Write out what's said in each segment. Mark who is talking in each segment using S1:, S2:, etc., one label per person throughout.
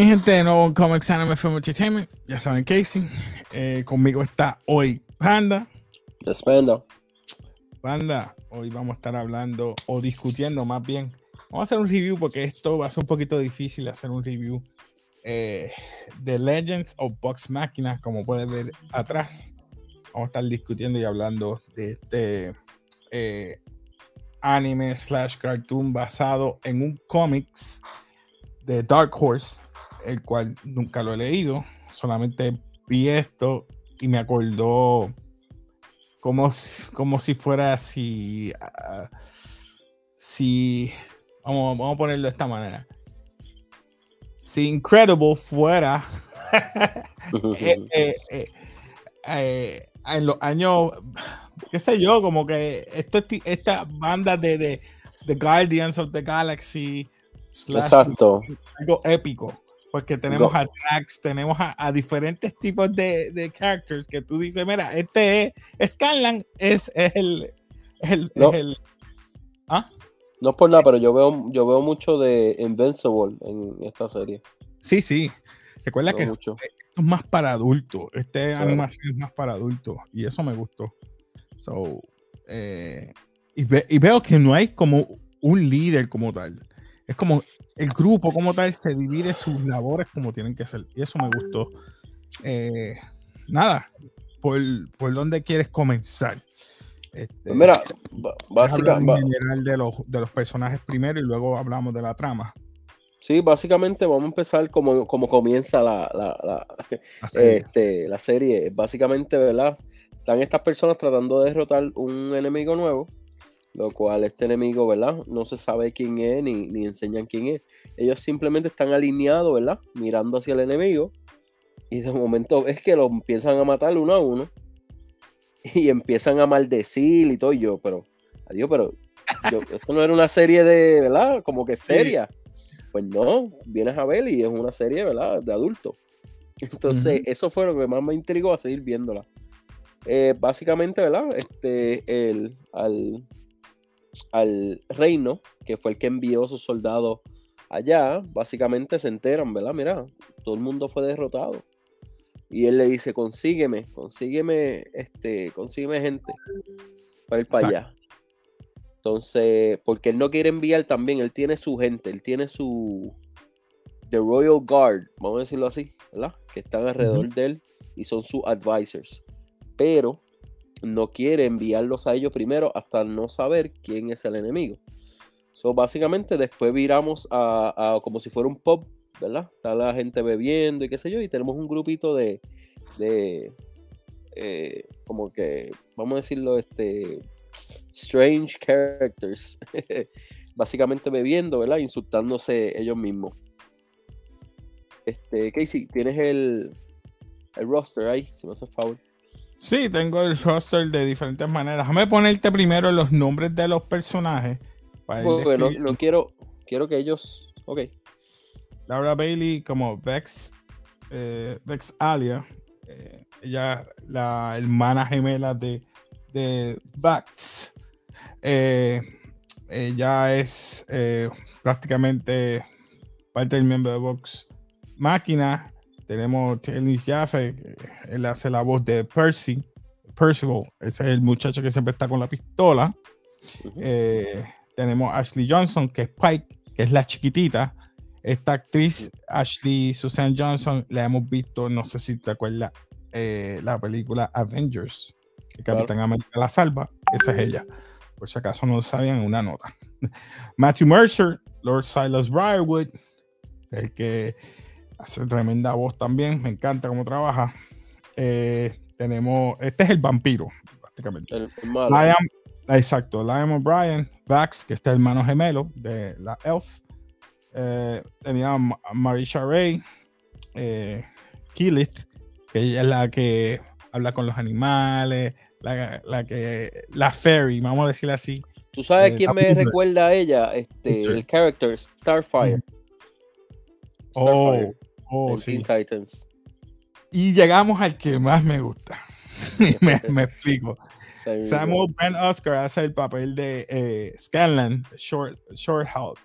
S1: Mi gente de nuevo en Comics Anime Film Entertainment. Ya saben, Casey. Eh, conmigo está hoy Panda.
S2: Yes, Panda.
S1: Panda, hoy vamos a estar hablando o discutiendo más bien. Vamos a hacer un review porque esto va a ser un poquito difícil hacer un review eh, de Legends of Box Máquinas, como puedes ver atrás. Vamos a estar discutiendo y hablando de este eh, anime slash cartoon basado en un cómics de Dark Horse, el cual nunca lo he leído, solamente vi esto y me acordó como, como si fuera así, uh, si, vamos, vamos a ponerlo de esta manera, si Incredible fuera eh, eh, eh, en los años, qué sé yo, como que esto, esta banda de, de The Guardians of the Galaxy,
S2: Exacto.
S1: Algo épico. Porque tenemos a Drax, tenemos a, a diferentes tipos de, de, characters que tú dices, mira, este es Scanlan, es, es el, el,
S2: no.
S1: es el
S2: ¿Ah? No es por nada, pero yo veo, yo veo mucho de Invincible en esta serie.
S1: Sí, sí. Recuerda que mucho. esto es más para adultos. Claro. animación es más para adultos. Y eso me gustó. So, eh, y, ve, y veo que no hay como un líder como tal es como el grupo como tal se divide sus labores como tienen que ser. Y eso me gustó. Eh, nada, ¿por, ¿por dónde quieres comenzar?
S2: Este, pues mira, básicamente...
S1: De los, de los personajes primero y luego hablamos de la trama.
S2: Sí, básicamente vamos a empezar como, como comienza la, la, la, la, serie. Este, la serie. Básicamente, ¿verdad? Están estas personas tratando de derrotar un enemigo nuevo lo cual este enemigo, ¿verdad? No se sabe quién es ni, ni, enseñan quién es. Ellos simplemente están alineados, ¿verdad? Mirando hacia el enemigo y de momento ves que lo empiezan a matar uno a uno y empiezan a maldecir y todo y yo, pero, adiós, pero yo, esto no era una serie de, ¿verdad? Como que seria. Sí. Pues no, vienes a ver y es una serie, ¿verdad? De adultos. Entonces, uh -huh. eso fue lo que más me intrigó a seguir viéndola. Eh, básicamente, ¿verdad? Este, el, al, al reino, que fue el que envió sus soldados allá, básicamente se enteran, ¿verdad? Mira, todo el mundo fue derrotado. Y él le dice, consígueme, consígueme, este, consígueme gente para ir para allá. Entonces, porque él no quiere enviar también, él tiene su gente, él tiene su The Royal Guard, vamos a decirlo así, ¿verdad? Que están alrededor uh -huh. de él y son sus advisors. Pero no quiere enviarlos a ellos primero hasta no saber quién es el enemigo. So, básicamente después viramos a, como si fuera un pub, ¿verdad? Está la gente bebiendo y qué sé yo, y tenemos un grupito de, de eh, como que, vamos a decirlo, este, strange characters, básicamente bebiendo, ¿verdad? Insultándose ellos mismos. Este, Casey, tienes el, el roster ahí, si me hace favor.
S1: Sí, tengo el roster de diferentes maneras. Déjame ponerte primero los nombres de los personajes.
S2: Para quiero, quiero que ellos. Ok.
S1: Laura Bailey como Vex, eh, Vex Alia. Eh, ella, la hermana gemela de, de Vax. Eh, ella es eh, prácticamente parte del miembro de Vox Máquina. Tenemos Tennis Jaffe, él hace la voz de Percy, Percival, ese es el muchacho que siempre está con la pistola. Uh -huh. eh, tenemos Ashley Johnson, que es Pike, que es la chiquitita. Esta actriz. Ashley Susan Johnson, la hemos visto, no sé si te acuerdas, eh, la película Avengers, que claro. Capitán América la salva, esa es ella. Por si acaso no sabían, una nota. Matthew Mercer, Lord Silas Briarwood, el que hace tremenda voz también, me encanta cómo trabaja. Eh, tenemos, este es el vampiro, prácticamente.
S2: El, el
S1: Liam, exacto, Liam O'Brien, Vax, que está hermano gemelo de la Elf. Eh, tenía a Marisha Ray, eh, Keelith, que ella es la que habla con los animales, la, la que, la fairy, vamos a decirle así.
S2: ¿Tú sabes quién me recuerda a ella? Este. El character Starfire.
S1: Mm. Starfire. Oh, oh sí.
S2: Titans.
S1: Y llegamos al que más me gusta. me, me, explico. Samuel Brent Oscar hace el papel de eh, Scanlan, Short, Short Health.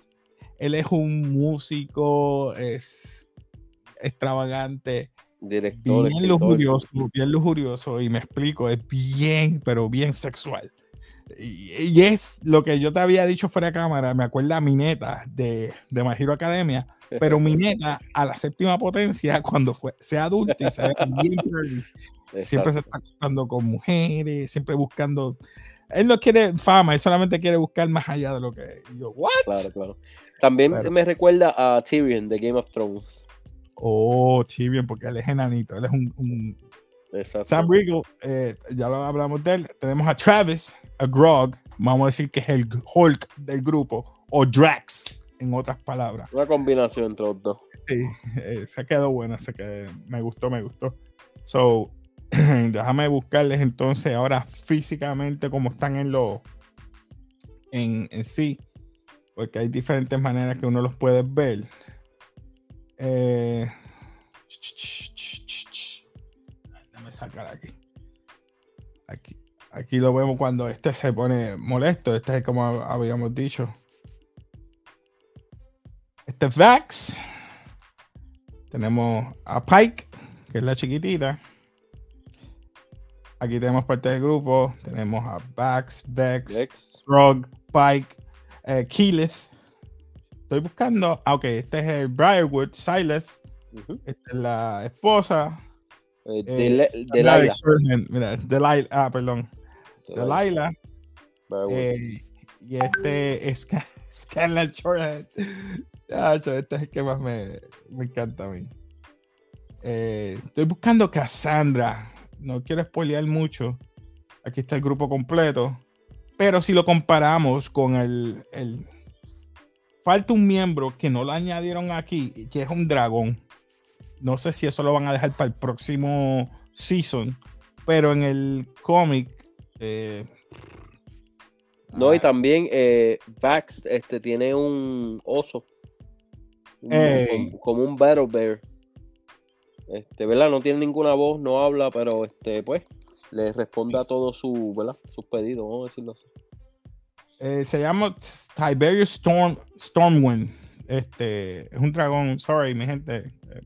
S1: Él es un músico, es extravagante,
S2: Director,
S1: bien lujurioso, bien lujurioso, y me explico, es bien, pero bien sexual. Y, es lo que yo te había dicho fuera de cámara, me acuerda a mi neta de, de My Hero Academia, pero mi neta a la séptima potencia, cuando fue, sea adulto y sea bien siempre se está acostando con mujeres, siempre buscando. Él no quiere fama, él solamente quiere buscar más allá de lo que yo. ¿What?
S2: Claro, claro. También me recuerda a Tyrion de Game of Thrones.
S1: Oh, Tyrion, porque él es enanito, él es un. Sam Riegel, eh, ya lo hablamos de él. Tenemos a Travis, a Grog, vamos a decir que es el Hulk del grupo, o Drax, en otras palabras.
S2: Una combinación entre los dos.
S1: Sí, eh, se quedó buena, se quedó, me gustó, me gustó. So, déjame buscarles entonces ahora físicamente cómo están en lo en, sí, porque hay diferentes maneras que uno los puede ver. Eh, déjame sacar aquí. Aquí. Aquí lo vemos cuando este se pone molesto. Este es como habíamos dicho. Este es Vax. Tenemos a Pike, que es la chiquitita. Aquí tenemos parte del grupo. Tenemos a Bax, Vex, Frog, Pike, eh, Keyleth. Estoy buscando. Ah, ok, este es el Briarwood, Silas. Esta es la esposa.
S2: Eh, Delilah.
S1: Mira, Delilah. Ah, perdón. Delilah. Eh, y este es Scanlan Shorthead. este es el que más me, me encanta a mí. Eh, estoy buscando Cassandra no quiero spoilear mucho. Aquí está el grupo completo. Pero si lo comparamos con el, Falta un miembro que no lo añadieron aquí, que es un dragón. No sé si eso lo van a dejar para el próximo season. Pero en el cómic. Eh,
S2: no, y también eh, Vax este, tiene un oso. como, un Battle Bear. Este, ¿verdad? No tiene ninguna voz, no habla, pero este, pues, le responde a todos su, ¿verdad? sus pedidos, vamos a decirlo así.
S1: Eh, se llama Tiberius Storm, Stormwind. Este, es un dragón, sorry, mi gente. Eh,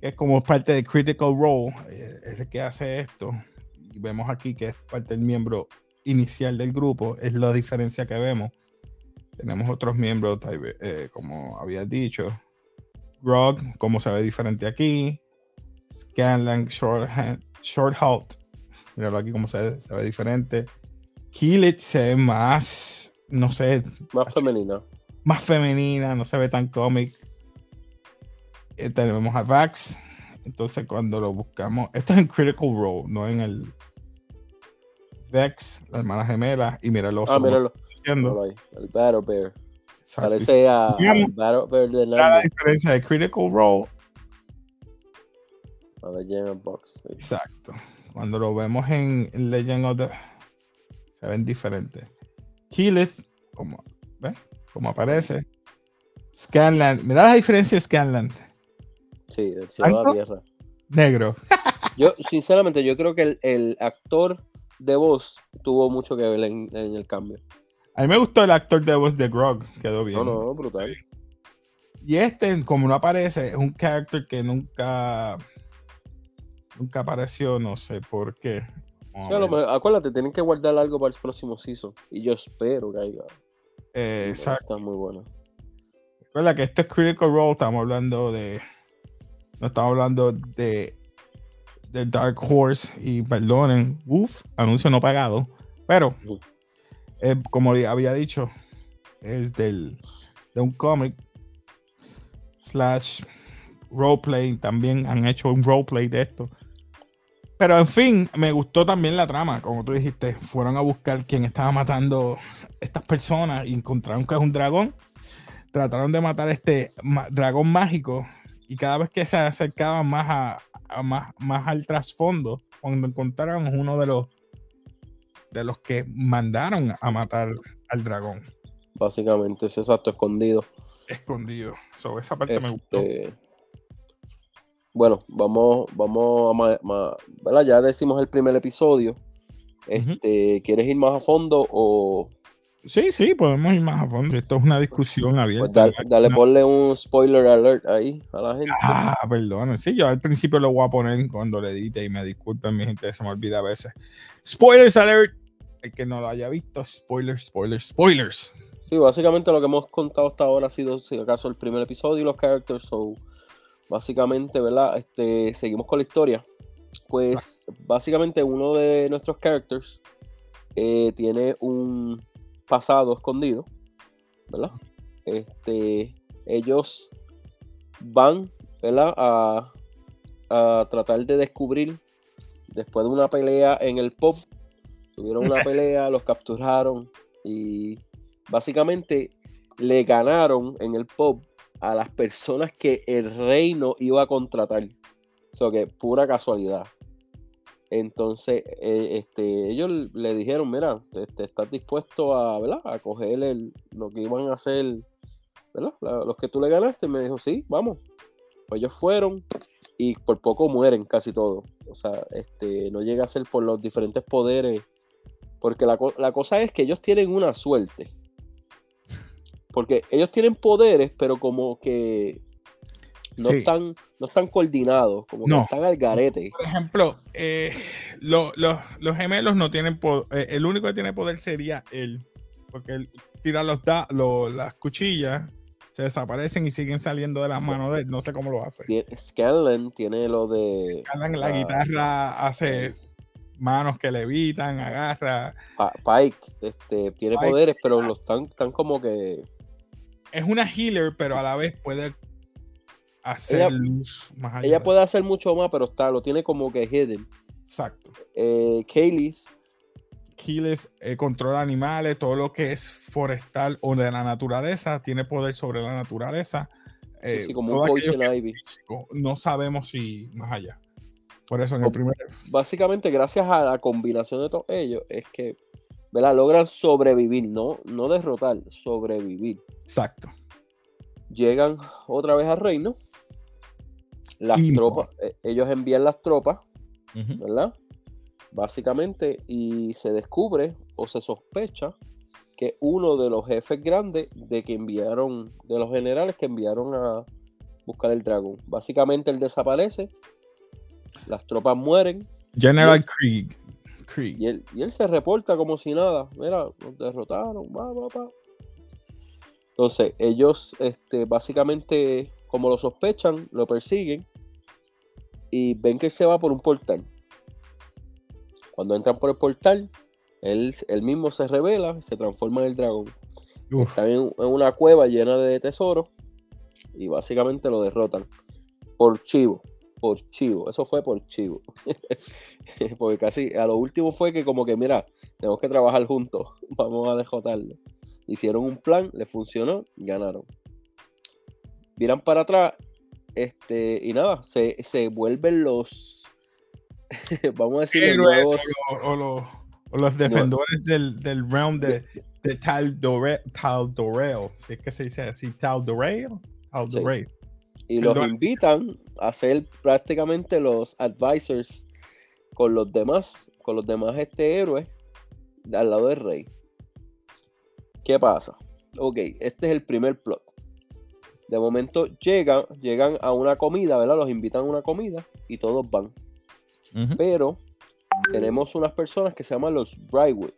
S1: es como parte de Critical Role. Es el que hace esto. Y vemos aquí que es parte del miembro inicial del grupo. Es la diferencia que vemos. Tenemos otros miembros, como había dicho. Grog, como se ve diferente aquí. Scanlan, Short, short Halt. Míralo aquí como se, se ve diferente. Killich se ve más, no sé.
S2: Más femenina.
S1: Más femenina, no se ve tan cómic. Eh, tenemos a Vax. Entonces cuando lo buscamos, esto es en Critical Role, no en el Vex, la hermana gemela, y mira
S2: Ah, míralo. El Battle Bear. Parece a, Battle
S1: de la diferencia de Critical Role.
S2: A Legend Box.
S1: Exacto. Cuando lo vemos en Legend of the. Se ven diferentes. Keyleth, como, ¿ves? Como aparece. Scanland. Mira la diferencia de Scanland.
S2: Sí, del cielo a la tierra.
S1: Negro.
S2: yo, sinceramente, yo creo que el, el, actor de voz tuvo mucho que ver en, en el cambio.
S1: A mí me gustó el actor de voz de Grog, quedó bien.
S2: No, no, brutal.
S1: Y este, como no aparece, es un character que nunca nunca apareció, no sé por qué.
S2: acuérdate, tienen que guardar algo para el próximo season. Y yo espero que haya.
S1: Eh, exacto.
S2: Está muy bueno.
S1: Recuerda que esto es Critical Role, estamos hablando de. No estamos hablando de. De Dark Horse. Y perdonen, uff, anuncio no pagado. Pero como había dicho, es del, de un cómic slash roleplay. También han hecho un roleplay de esto. Pero en fin, me gustó también la trama. Como tú dijiste, fueron a buscar quién estaba matando estas personas y encontraron que es un dragón. Trataron de matar este dragón mágico y cada vez que se acercaban más, a, más, más al trasfondo, cuando encontraron uno de los de los que mandaron a matar al dragón.
S2: Básicamente, es exacto, escondido.
S1: Escondido. So, esa parte me gustó. Este,
S2: bueno, vamos, vamos a, Ya decimos el primer episodio. Este, ¿Quieres ir más a fondo o
S1: Sí, sí, podemos ir más a fondo. Esto es una discusión pues abierta.
S2: dale, ponle un spoiler alert ahí a la gente.
S1: Ah, perdón. Sí, yo al principio lo voy a poner cuando le edite y me disculpen, mi gente, se me olvida a veces. Spoilers alert. El que no lo haya visto, spoilers, spoilers, spoilers.
S2: Sí, básicamente lo que hemos contado hasta ahora ha sido, si acaso, el primer episodio y los characters. So, básicamente, ¿verdad? Este, seguimos con la historia. Pues, básicamente, uno de nuestros characters eh, tiene un pasado escondido, ¿verdad? Este, ellos van, ¿verdad? A, a tratar de descubrir, después de una pelea en el pop, tuvieron una pelea, los capturaron y básicamente le ganaron en el pop a las personas que el reino iba a contratar. Eso que pura casualidad. Entonces, eh, este, ellos le dijeron, mira, este, estás dispuesto a, ¿verdad? a coger lo que iban a hacer, ¿verdad? los que tú le ganaste. Me dijo, sí, vamos. Pues ellos fueron y por poco mueren casi todos. O sea, este, no llega a ser por los diferentes poderes. Porque la, la cosa es que ellos tienen una suerte. Porque ellos tienen poderes, pero como que no, están, no están coordinados, como que están al garete.
S1: Por ejemplo, eh, los gemelos no tienen poder, eh, el único que tiene poder sería él, porque él tira los, las cuchillas, se desaparecen y siguen saliendo de las manos de él, no sé cómo lo hace.
S2: Scanlan tiene lo de...
S1: Scanlan la, guitarra hace manos que levitan, agarra.
S2: Pike este, tiene poderes, pero los están, están como que...
S1: Es una healer, pero a la vez puede hacer luz
S2: más allá. Ella puede hacer mucho más, pero está, lo tiene como que hidden.
S1: Exacto.
S2: Eh, Kaylee.
S1: Eh, controla animales, todo lo que es forestal o de la naturaleza, tiene poder sobre la naturaleza.
S2: sí, eh, como un Poison Ivy.
S1: no sabemos si más allá. Por eso en el primer.
S2: Básicamente, gracias a la combinación de todos ellos, es que ¿verdad? logran sobrevivir, no, no derrotar, sobrevivir.
S1: Exacto.
S2: Llegan otra vez al reino las tropas, eh, ellos envían las tropas, ¿verdad? Básicamente, y se descubre o se sospecha que uno de los jefes grandes de que enviaron, de los generales que enviaron a buscar el dragón. Básicamente él desaparece, las tropas mueren.
S1: General Krieg.
S2: Y, él, y, él, se reporta como si nada. Mira, nos derrotaron, va, va, va. Entonces, ellos este, básicamente, como lo sospechan, lo persiguen y ven que se va por un portal. Cuando entran por el portal, él, mismo se revela, se transforma en el dragón. Está en, una cueva llena de tesoros y básicamente lo derrotan por chivo, por chivo. Eso fue por chivo. Porque casi a lo último fue que como que, mira, tenemos que trabajar juntos, vamos a derrotarlo. Hicieron un plan, le funcionó, ganaron. Miran para atrás este, y nada, se, se vuelven los, vamos a decir,
S1: los o, los defensores del, del, realm de, de Tal, Dorel, si es que se dice así, Tal Dorel,
S2: Y los invitan a ser prácticamente los advisors con los demás, con los demás este héroes al lado del rey. ¿Qué pasa? Ok, este es el primer plot de momento llegan, llegan a una comida, ¿verdad? Los invitan a una comida y todos van. Pero tenemos unas personas que se llaman los Brightwood.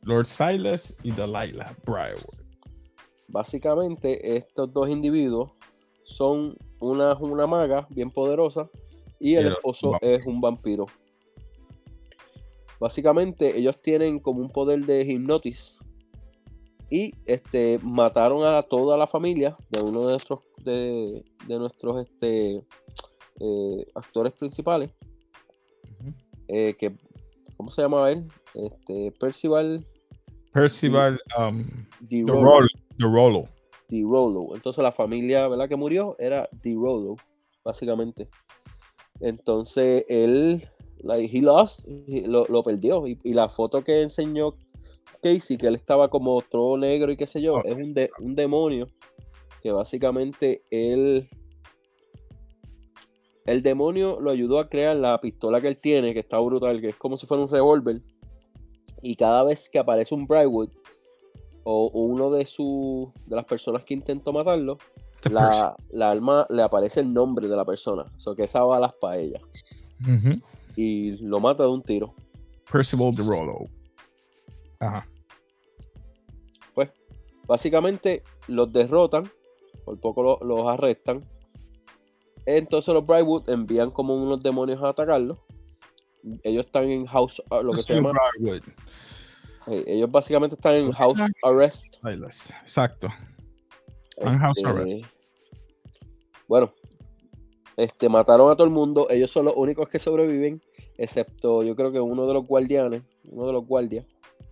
S1: Lord Silas y Delilah Brightwood.
S2: Básicamente, estos dos individuos son una, una maga bien poderosa y el esposo es un vampiro. Básicamente, ellos tienen como un poder de hipnotis y este, mataron a toda la familia de uno de nuestros, de, nuestros este, eh, actores principales. Eh, que, ¿Cómo se llamaba él? Este, Percival.
S1: Percival um, de Rolo.
S2: De Rolo. Entonces la familia ¿verdad? que murió era De Rolo, básicamente. Entonces él, he lost, lo, perdió. Y, y, la foto que enseñó Casey, que él estaba como todo negro y qué sé yo, es un, un demonio que básicamente él el demonio lo ayudó a crear la pistola que él tiene, que está brutal, que es como si fuera un revólver. Y cada vez que aparece un Brightwood, o uno de su de las personas que intentó matarlo, la, la, alma le aparece el nombre de la persona. O sea, que esa bala es para ella. Y lo mata de un tiro.
S1: Percival de Rollo. Ajá.
S2: Básicamente los derrotan, por poco los arrestan. Entonces los Brightwood envían como unos demonios a atacarlo. Ellos están en house, ah, lo que se llama. ellos básicamente están en house arrest.
S1: Exacto. En house este, arrest.
S2: Bueno, este, mataron a todo el mundo. Ellos son los únicos que sobreviven, excepto yo creo que uno de los guardianes, uno de los guardias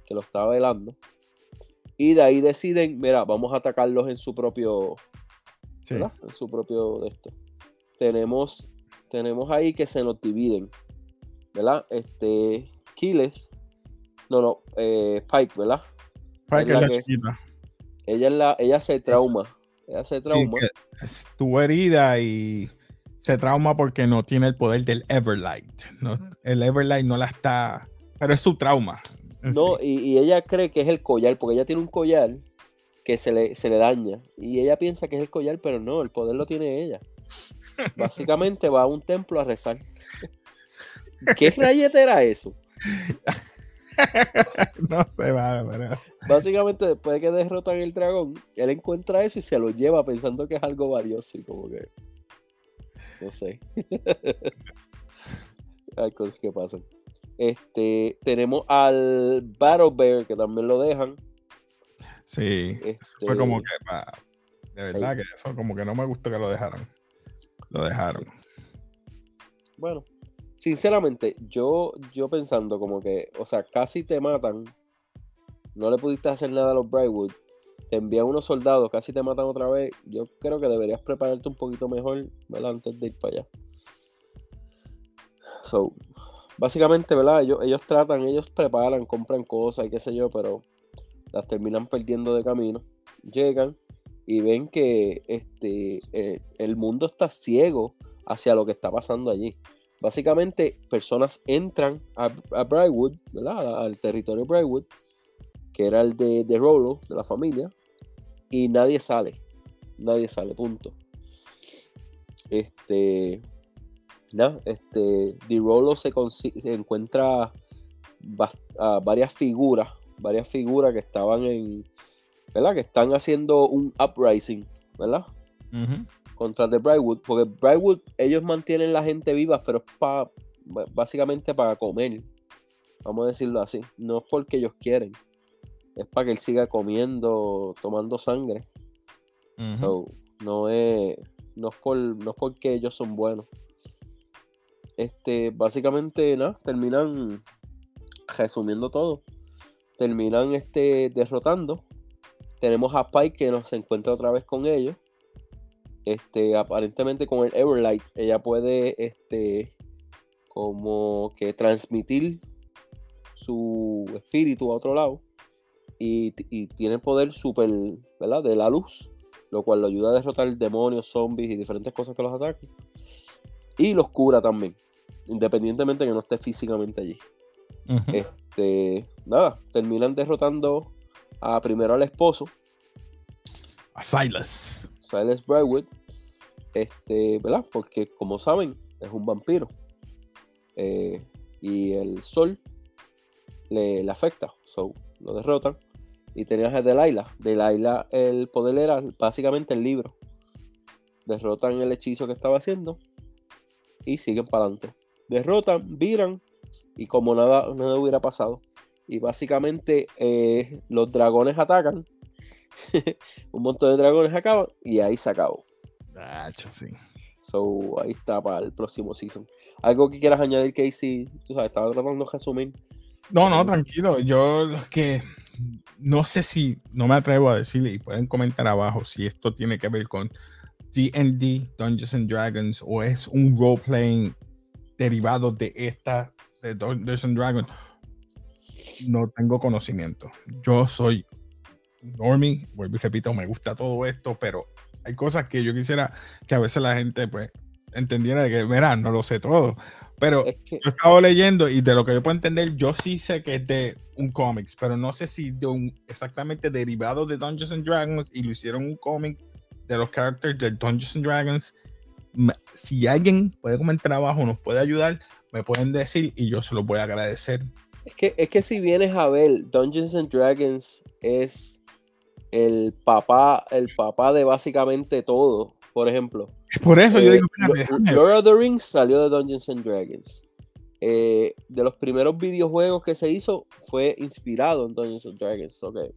S2: que lo estaba velando. Y de ahí deciden, mira, vamos a atacarlos en su propio, En su propio de esto. Tenemos, tenemos ahí que se nos dividen, ¿verdad? Este, Kiles, no, no, eh, Pike, ¿verdad?
S1: Pike es la, chiquita.
S2: Ella, es la, ella se trauma, ella se trauma.
S1: Estuvo herida y se trauma porque no tiene el poder del Everlight. No, el Everlight no la está. Pero es su trauma.
S2: No, y, ella cree que es el collar, porque ella tiene un collar que se le, se le daña. Y ella piensa que es el collar, pero no, el poder lo tiene ella. Básicamente va a un templo a rezar. ¿Qué rayete era eso?
S1: no sé, va, pero...
S2: Básicamente, después de que derrotan el dragón, él encuentra eso y se lo lleva pensando que es algo valioso y como que. No sé. Hay cosas que pasan. Este, tenemos al Battle Bear, que también lo dejan.
S1: Sí, este, fue como que, de verdad que eso como que no me gustó que lo dejaran. Lo dejaron.
S2: Bueno, sinceramente, yo, yo pensando como que, o sea, casi te matan. No le pudiste hacer nada a los Brightwood te envían unos soldados, casi te matan otra vez, yo creo que deberías prepararte un poquito mejor, ¿verdad? Antes de ir para allá. So, básicamente, ¿verdad? Ellos, ellos tratan, ellos preparan, compran cosas y qué sé yo, pero las terminan perdiendo de camino. Llegan y ven que este, eh, el mundo está ciego hacia lo que está pasando allí. Básicamente, personas entran a, a Brightwood, ¿verdad? Al territorio Brightwood que era el de, de Rolo, de la familia, y nadie sale. Nadie sale, punto. Este. Nada, este. De Rolo se, encuentra varias figuras. Varias figuras que estaban en. ¿Verdad? Que están haciendo un uprising, ¿verdad? Contra The Brightwood. Porque Brightwood, ellos mantienen la gente viva, pero es para. Básicamente para comer. Vamos a decirlo así. No es porque ellos quieren es para que él siga comiendo, tomando sangre. no es, no es por, no porque ellos son buenos. Este, básicamente, nada, terminan resumiendo todo. Terminan este, derrotando. Tenemos a Pike que nos encuentra otra vez con ellos. Este, aparentemente con el Everlight, ella puede este, como que transmitir su espíritu a otro lado y, tiene poder súper, ¿verdad? De la luz, lo cual lo ayuda a derrotar demonios, zombies y diferentes cosas que los ataquen. Y los cura también, independientemente de que no esté físicamente allí. Este, nada, terminan derrotando a primero al esposo.
S1: A Silas.
S2: Silas Brightwood. Este, ¿verdad? Porque como saben, es un vampiro. Eh, y el sol le, le afecta. So, lo derrotan. Y tenías a Delilah. Delilah, el poder era básicamente el libro. Derrotan el hechizo que estaba haciendo. Y siguen para adelante. Derrotan, viran. Y como nada, nada hubiera pasado. Y básicamente eh, los dragones atacan. un montón de dragones acaban. Y ahí se acabó.
S1: sí.
S2: So, ahí está para el próximo season. ¿Algo que quieras añadir, Casey? Tú sabes, estaba tratando de resumir.
S1: No, no, tranquilo. Yo que no sé si, no me atrevo a decirle y pueden comentar abajo si esto tiene que ver con D&D, Dungeons and Dragons, o es un role-playing derivado de esta, de Dungeons and Dragons. No tengo conocimiento. Yo soy normie, vuelvo y repito, me gusta todo esto, pero hay cosas que yo quisiera que a veces la gente pues entendiera de que, mira, no lo sé todo. Pero yo he estado leyendo y de lo que yo puedo entender, yo sí sé que es de un cómics, pero no sé si de un exactamente derivado de Dungeons and Dragons y lo hicieron un cómic de los characters de Dungeons and Dragons. Si alguien puede comentar abajo, nos puede ayudar, me pueden decir y yo se lo voy a agradecer.
S2: Es que, es que si vienes a ver, Dungeons and Dragons es el papá, el papá de básicamente todo. Por ejemplo.
S1: Por eso yo eh, digo,
S2: Lord of the Rings salió de Dungeons and Dragons. Eh, de los primeros videojuegos que se hizo fue inspirado en Dungeons and Dragons. Okay.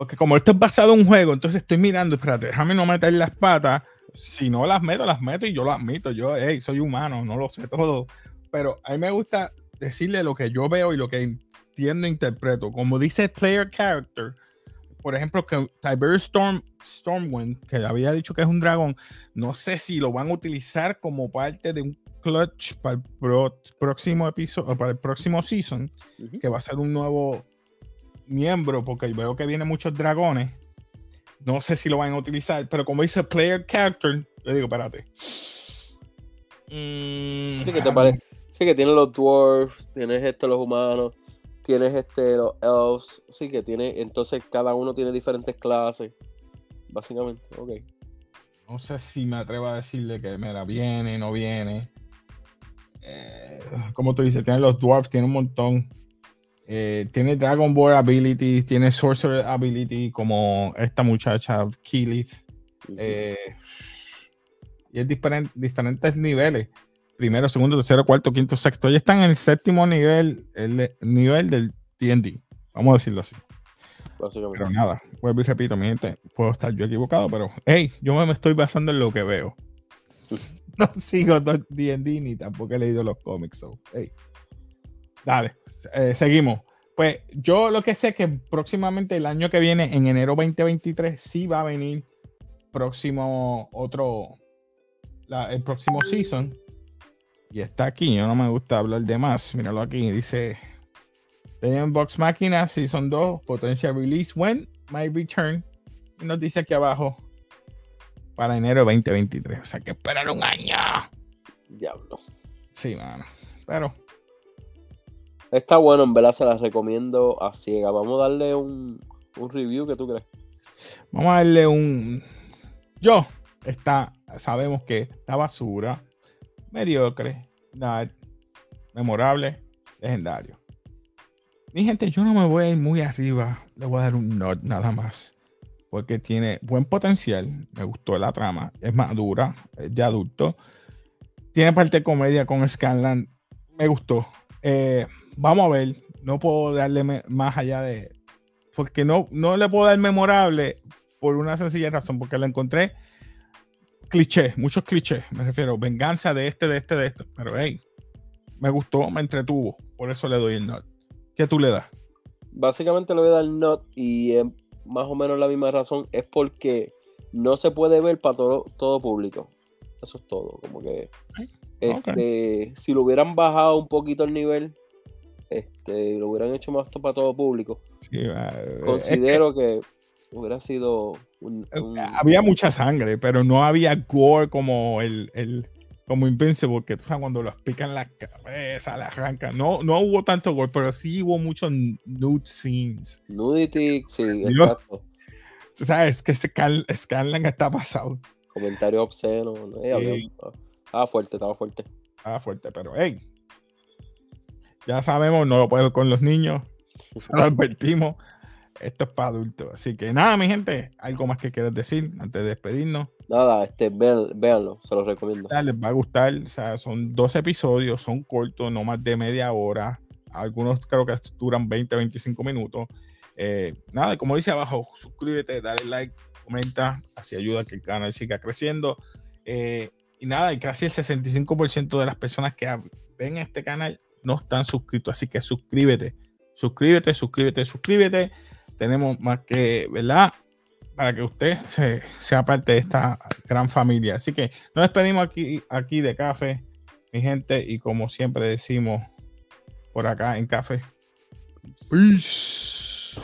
S1: Porque como esto es basado en un juego, entonces estoy mirando, espérate, déjame no meter las patas. Si no las meto, las meto y yo lo admito. Yo, hey, soy humano, no lo sé todo. Pero a mí me gusta decirle lo que yo veo y lo que entiendo e interpreto. Como dice player character, por ejemplo, que Tiberius Storm, Stormwind, que había dicho que es un dragón, no sé si lo van a utilizar como parte de un clutch para el próximo episodio, para el próximo season, que va a ser un nuevo miembro, porque veo que vienen muchos dragones. No sé si lo van a utilizar, pero como dice player character, le digo, espérate.
S2: Mm, sí, que te parece. Sí, que tiene los dwarfs, tienes esto, los humanos, tienes este, los elves. Sí, que tiene. Entonces cada uno tiene diferentes clases. Básicamente, ok.
S1: No sé si me atrevo a decirle que, mira, viene, no viene. Eh, como tú dices, tiene los dwarfs, tiene un montón. Eh, tiene Dragon Ball abilities, tiene Sorcerer ability, como esta muchacha, Keyleth. Eh, y es diferentes niveles. Primero, segundo, tercero, cuarto, quinto, sexto. Ya están en el séptimo nivel, el, nivel del TND. Vamos a decirlo así. Pero nada, vuelvo y repito, mi gente, puedo estar yo equivocado, pero hey, yo me estoy basando en lo que veo. no sigo D&D ni tampoco he leído los cómics. hey. Dale, eh, seguimos. Pues yo lo que sé es que próximamente el año que viene, en enero 2023, sí va a venir próximo otro, el próximo season. Y está aquí, yo no me gusta hablar de más. Míralo aquí, dice Tenemos Box Máquina Season 2, potencia release when my return. Y nos dice aquí abajo para enero 2023. O sea que esperar un año.
S2: Diablo.
S1: Sí, mano. Pero.
S2: Está bueno, en verdad se las recomiendo a ciega. Vamos a darle un, un review, ¿qué tú crees?
S1: Vamos a darle un. Yo, está, sabemos que la basura, mediocre, nada, memorable, legendario. Mi gente, yo no me voy a ir muy arriba, le voy a dar un not nada más. Porque tiene buen potencial, me gustó la trama, es madura, es de adulto. Tiene parte de comedia con Scanlan, me gustó. Eh, vamos a ver, no puedo darle más allá de. Porque no, no le puedo dar memorable por una sencilla razón, porque la encontré cliché, muchos clichés, me refiero, venganza de este, de este, de esto. Pero hey, me gustó, me entretuvo, por eso le doy el not. ¿Qué tú le das?
S2: Básicamente le voy a dar el not y es más o menos la misma razón, es porque no se puede ver para todo, todo público. Eso es todo, como que este, si lo hubieran bajado un poquito el nivel, este, lo hubieran hecho más para todo público. Considero que hubiera sido un,
S1: eh, Había mucha sangre, pero no había gore como el, el como Invincible, porque tú sabes cuando los pican la cabeza, la arrancan. No, no hubo tanto gore, pero sí hubo muchos nude scenes.
S2: Nudity, sí, exacto.
S1: Tú sabes que Scanlan está pasado.
S2: Comentario obsceno. estaba fuerte, estaba fuerte.
S1: Estaba fuerte, pero hey, ya sabemos, no lo puedo con los niños. Lo advertimos esto es para adultos. Así que nada, mi gente, algo más que quieras decir antes de despedirnos.
S2: Nada, este, véanlo, se los recomiendo.
S1: les va a gustar, o sea, son dos episodios, son cortos, no más de media hora. Algunos creo que duran 20, 25 minutos. Eh, nada, como dice abajo, suscríbete, dale like, comenta, así ayuda a que el canal siga creciendo. Eh, y nada, y casi el 65% de las personas que ven este canal no están suscritos. Así que suscríbete, suscríbete, suscríbete, suscríbete. Tenemos más que, ¿verdad? Para que usted se, sea parte de esta gran familia. Así que nos despedimos aquí, aquí de café, mi gente. Y como siempre decimos por acá en café. Peace.